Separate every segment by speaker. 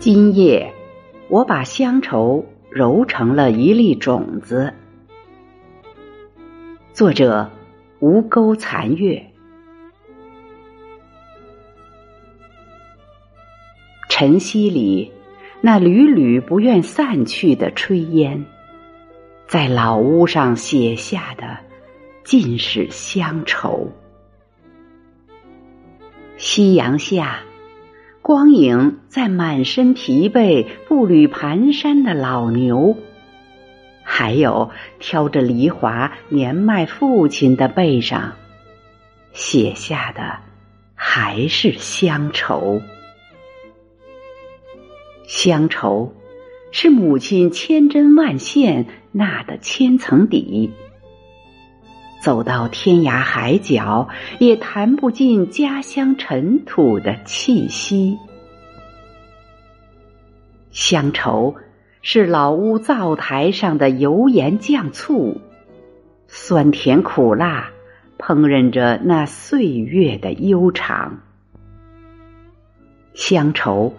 Speaker 1: 今夜，我把乡愁揉成了一粒种子。作者：吴钩残月。晨曦里，那缕缕不愿散去的炊烟，在老屋上写下的，尽是乡愁。夕阳下。光影在满身疲惫、步履蹒跚的老牛，还有挑着梨花年迈父亲的背上，写下的还是乡愁。乡愁是母亲千针万线纳的千层底。走到天涯海角，也弹不尽家乡尘土的气息。乡愁是老屋灶台上的油盐酱醋，酸甜苦辣，烹饪着那岁月的悠长。乡愁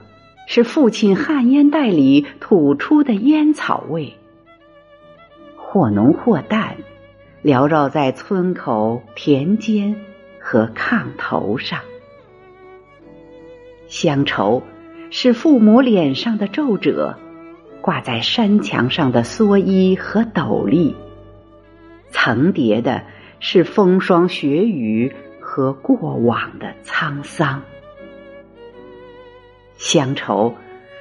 Speaker 1: 是父亲旱烟袋里吐出的烟草味，或浓或淡。缭绕在村口、田间和炕头上，乡愁是父母脸上的皱褶，挂在山墙上的蓑衣和斗笠，层叠的是风霜雪雨和过往的沧桑。乡愁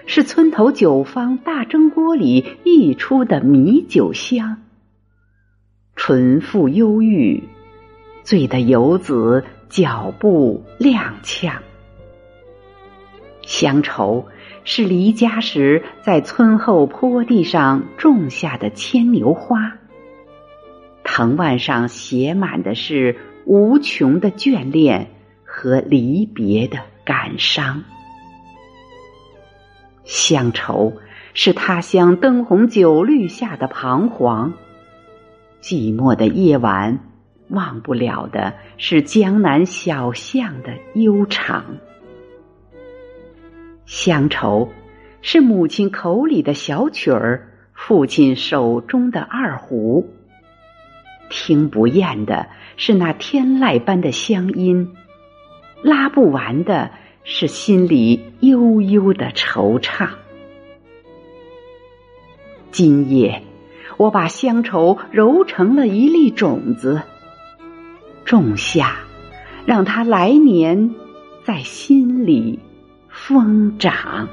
Speaker 1: 是村头酒坊大蒸锅里溢出的米酒香。纯馥忧郁，醉得游子脚步踉跄。乡愁是离家时在村后坡地上种下的牵牛花，藤蔓上写满的是无穷的眷恋和离别的感伤。乡愁是他乡灯红酒绿下的彷徨。寂寞的夜晚，忘不了的是江南小巷的悠长。乡愁是母亲口里的小曲儿，父亲手中的二胡。听不厌的是那天籁般的乡音，拉不完的是心里悠悠的惆怅。今夜。我把乡愁揉成了一粒种子，种下，让它来年在心里疯长。